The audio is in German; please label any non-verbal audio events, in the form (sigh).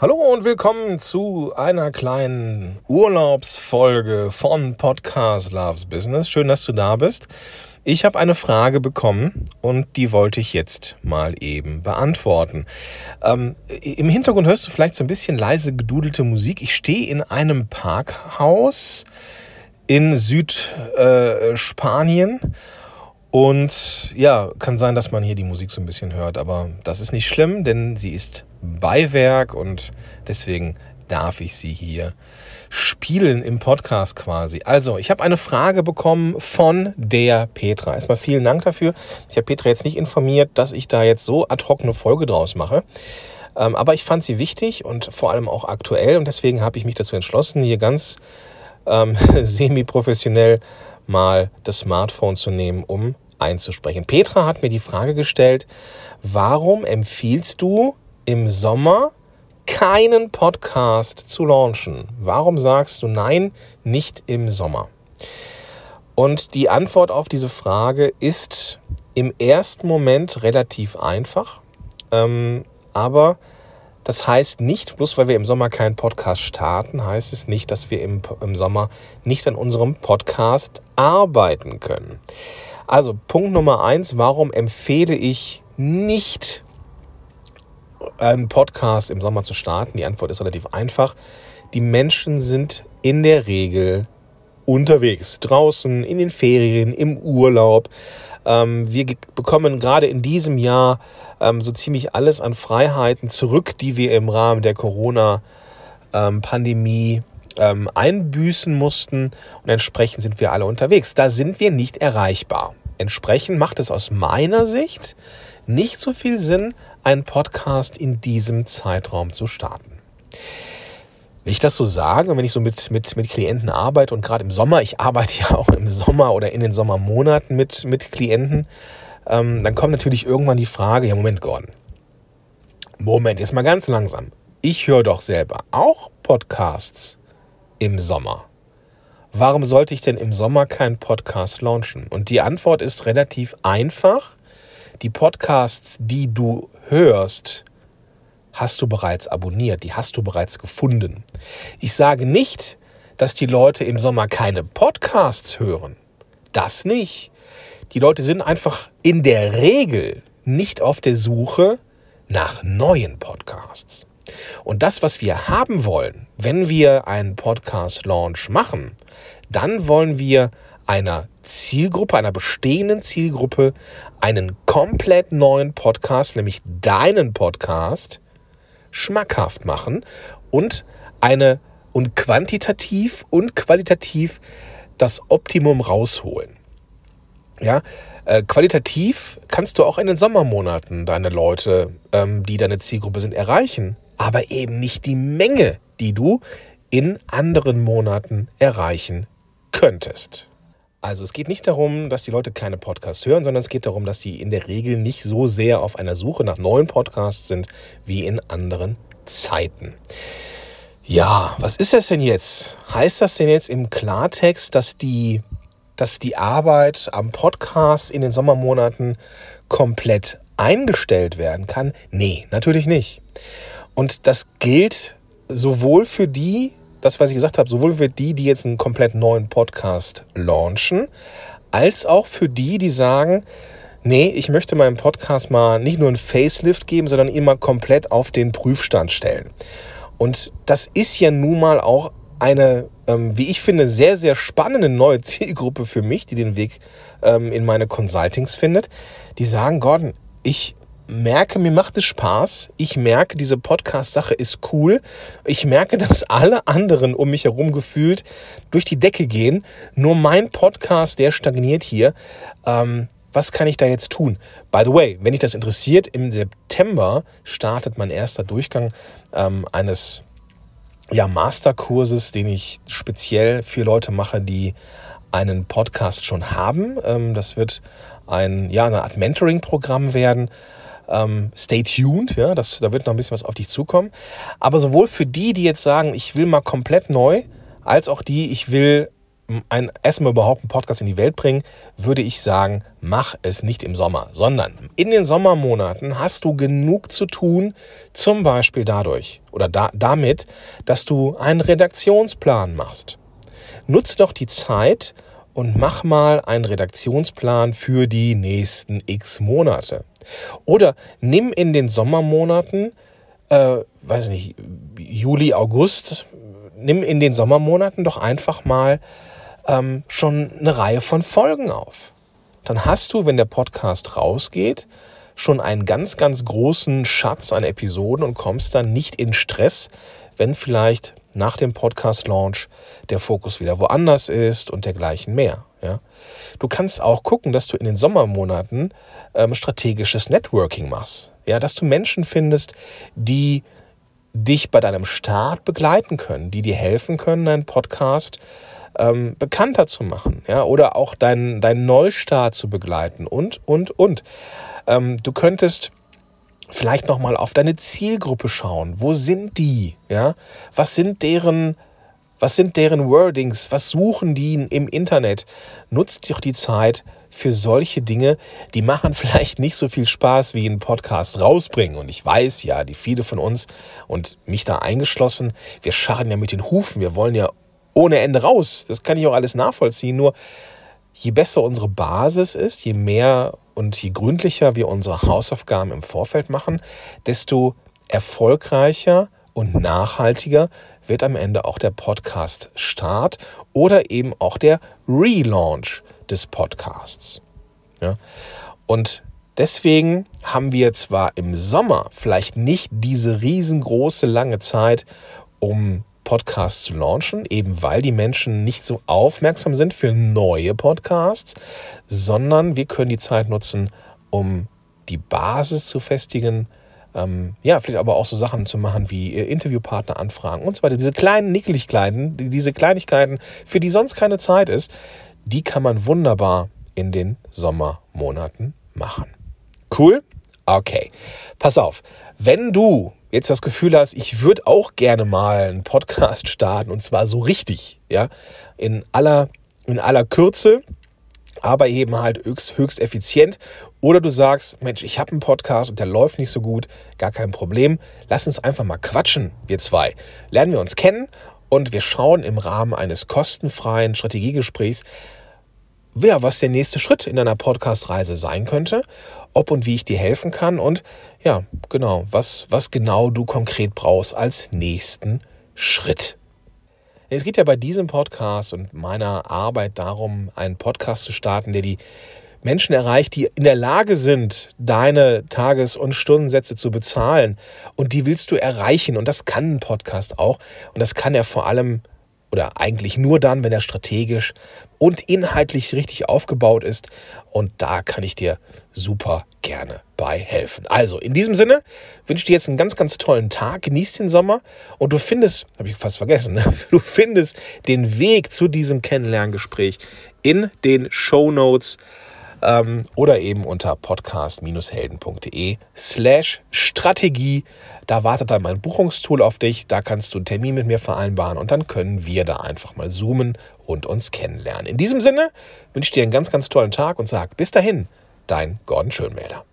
Hallo und willkommen zu einer kleinen Urlaubsfolge von Podcast Loves Business. Schön, dass du da bist. Ich habe eine Frage bekommen und die wollte ich jetzt mal eben beantworten. Ähm, Im Hintergrund hörst du vielleicht so ein bisschen leise gedudelte Musik. Ich stehe in einem Parkhaus in Südspanien. Äh, und ja, kann sein, dass man hier die Musik so ein bisschen hört, aber das ist nicht schlimm, denn sie ist Beiwerk und deswegen darf ich sie hier spielen im Podcast quasi. Also, ich habe eine Frage bekommen von der Petra. Erstmal vielen Dank dafür. Ich habe Petra jetzt nicht informiert, dass ich da jetzt so ad hoc eine Folge draus mache. Ähm, aber ich fand sie wichtig und vor allem auch aktuell und deswegen habe ich mich dazu entschlossen, hier ganz ähm, (laughs) semi-professionell mal das Smartphone zu nehmen, um einzusprechen. Petra hat mir die Frage gestellt, warum empfiehlst du im Sommer keinen Podcast zu launchen? Warum sagst du nein, nicht im Sommer? Und die Antwort auf diese Frage ist im ersten Moment relativ einfach, ähm, aber das heißt nicht, bloß weil wir im Sommer keinen Podcast starten, heißt es nicht, dass wir im, im Sommer nicht an unserem Podcast arbeiten können. Also Punkt Nummer eins, warum empfehle ich nicht einen Podcast im Sommer zu starten? Die Antwort ist relativ einfach. Die Menschen sind in der Regel unterwegs, draußen, in den Ferien, im Urlaub. Ähm, wir bekommen gerade in diesem Jahr ähm, so ziemlich alles an Freiheiten zurück, die wir im Rahmen der Corona-Pandemie ähm, einbüßen mussten. Und entsprechend sind wir alle unterwegs. Da sind wir nicht erreichbar. Entsprechend macht es aus meiner Sicht nicht so viel Sinn, einen Podcast in diesem Zeitraum zu starten. Wenn ich das so sage wenn ich so mit, mit, mit Klienten arbeite und gerade im Sommer, ich arbeite ja auch im Sommer oder in den Sommermonaten mit, mit Klienten, ähm, dann kommt natürlich irgendwann die Frage, ja Moment Gordon, Moment, jetzt mal ganz langsam. Ich höre doch selber auch Podcasts im Sommer. Warum sollte ich denn im Sommer keinen Podcast launchen? Und die Antwort ist relativ einfach. Die Podcasts, die du hörst, hast du bereits abonniert, die hast du bereits gefunden. Ich sage nicht, dass die Leute im Sommer keine Podcasts hören. Das nicht. Die Leute sind einfach in der Regel nicht auf der Suche nach neuen Podcasts. Und das, was wir haben wollen, wenn wir einen Podcast-Launch machen, dann wollen wir einer Zielgruppe, einer bestehenden Zielgruppe, einen komplett neuen Podcast, nämlich deinen Podcast, schmackhaft machen und eine und quantitativ und qualitativ das Optimum rausholen. Ja, äh, qualitativ kannst du auch in den Sommermonaten deine Leute, ähm, die deine Zielgruppe sind, erreichen, aber eben nicht die Menge, die du in anderen Monaten erreichen könntest. Also es geht nicht darum, dass die Leute keine Podcasts hören, sondern es geht darum, dass sie in der Regel nicht so sehr auf einer Suche nach neuen Podcasts sind wie in anderen Zeiten. Ja, was ist das denn jetzt? Heißt das denn jetzt im Klartext, dass die dass die Arbeit am Podcast in den Sommermonaten komplett eingestellt werden kann? Nee, natürlich nicht. Und das gilt sowohl für die, das, was ich gesagt habe, sowohl für die, die jetzt einen komplett neuen Podcast launchen, als auch für die, die sagen, nee, ich möchte meinem Podcast mal nicht nur ein Facelift geben, sondern ihn mal komplett auf den Prüfstand stellen. Und das ist ja nun mal auch eine, ähm, wie ich finde, sehr, sehr spannende neue (laughs) Zielgruppe für mich, die den Weg ähm, in meine Consultings findet. Die sagen, Gordon, ich merke, mir macht es Spaß. Ich merke, diese Podcast-Sache ist cool. Ich merke, dass alle anderen um mich herum gefühlt durch die Decke gehen. Nur mein Podcast, der stagniert hier. Ähm, was kann ich da jetzt tun? By the way, wenn dich das interessiert, im September startet mein erster Durchgang ähm, eines ja, Masterkurses, den ich speziell für Leute mache, die einen Podcast schon haben. Ähm, das wird ein, ja, eine Art Mentoring-Programm werden. Ähm, stay tuned, ja, das, da wird noch ein bisschen was auf dich zukommen. Aber sowohl für die, die jetzt sagen, ich will mal komplett neu, als auch die, ich will ein erstmal überhaupt einen Podcast in die Welt bringen, würde ich sagen, mach es nicht im Sommer, sondern in den Sommermonaten hast du genug zu tun, zum Beispiel dadurch oder da, damit, dass du einen Redaktionsplan machst. Nutze doch die Zeit und mach mal einen Redaktionsplan für die nächsten x Monate. Oder nimm in den Sommermonaten, äh, weiß nicht, Juli, August, nimm in den Sommermonaten doch einfach mal ähm, schon eine Reihe von Folgen auf. Dann hast du, wenn der Podcast rausgeht, schon einen ganz, ganz großen Schatz an Episoden und kommst dann nicht in Stress, wenn vielleicht nach dem Podcast-Launch der Fokus wieder woanders ist und dergleichen mehr. Ja? Du kannst auch gucken, dass du in den Sommermonaten ähm, strategisches Networking machst. Ja, dass du Menschen findest, die dich bei deinem Start begleiten können, die dir helfen können, deinen Podcast ähm, bekannter zu machen, ja, oder auch deinen, deinen Neustart zu begleiten und, und, und. Ähm, du könntest vielleicht nochmal auf deine Zielgruppe schauen. Wo sind die? Ja? Was sind deren, was sind deren Wordings? Was suchen die im Internet? Nutzt doch die Zeit für solche Dinge, die machen (laughs) vielleicht nicht so viel Spaß wie ein Podcast rausbringen. Und ich weiß ja, die viele von uns und mich da eingeschlossen, wir scharren ja mit den Hufen, wir wollen ja ohne Ende raus. Das kann ich auch alles nachvollziehen. Nur je besser unsere Basis ist, je mehr und je gründlicher wir unsere Hausaufgaben im Vorfeld machen, desto erfolgreicher und nachhaltiger wird am Ende auch der Podcast-Start oder eben auch der Relaunch des Podcasts. Ja? Und deswegen haben wir zwar im Sommer vielleicht nicht diese riesengroße lange Zeit, um Podcasts zu launchen, eben weil die Menschen nicht so aufmerksam sind für neue Podcasts, sondern wir können die Zeit nutzen, um die Basis zu festigen, ähm, ja, vielleicht aber auch so Sachen zu machen wie äh, Interviewpartner anfragen und so weiter. Diese kleinen Nickeligkeiten, diese Kleinigkeiten, für die sonst keine Zeit ist, die kann man wunderbar in den Sommermonaten machen. Cool? Okay. Pass auf, wenn du jetzt das Gefühl hast, ich würde auch gerne mal einen Podcast (laughs) starten und zwar so richtig, ja, in aller, in aller Kürze, aber eben halt höchst, höchst effizient. Oder du sagst, Mensch, ich habe einen Podcast und der läuft nicht so gut, gar kein Problem. Lass uns einfach mal quatschen, wir zwei. Lernen wir uns kennen und wir schauen im Rahmen eines kostenfreien Strategiegesprächs, ja, was der nächste Schritt in deiner Podcast-Reise sein könnte ob und wie ich dir helfen kann und ja, genau, was, was genau du konkret brauchst als nächsten Schritt. Es geht ja bei diesem Podcast und meiner Arbeit darum, einen Podcast zu starten, der die Menschen erreicht, die in der Lage sind, deine Tages- und Stundensätze zu bezahlen. Und die willst du erreichen. Und das kann ein Podcast auch. Und das kann er vor allem oder eigentlich nur dann, wenn er strategisch und inhaltlich richtig aufgebaut ist. Und da kann ich dir super gerne bei helfen. Also in diesem Sinne wünsche ich dir jetzt einen ganz, ganz tollen Tag. Genieß den Sommer und du findest, habe ich fast vergessen, ne? (laughs) du findest den Weg zu diesem Kennenlerngespräch in den Show Notes ähm, oder eben unter podcast-helden.de slash Strategie. Da wartet dann mein Buchungstool auf dich. Da kannst du einen Termin mit mir vereinbaren und dann können wir da einfach mal zoomen und uns kennenlernen. In diesem Sinne wünsche ich dir einen ganz, ganz tollen Tag und sag bis dahin, dein Gordon Schönmelder.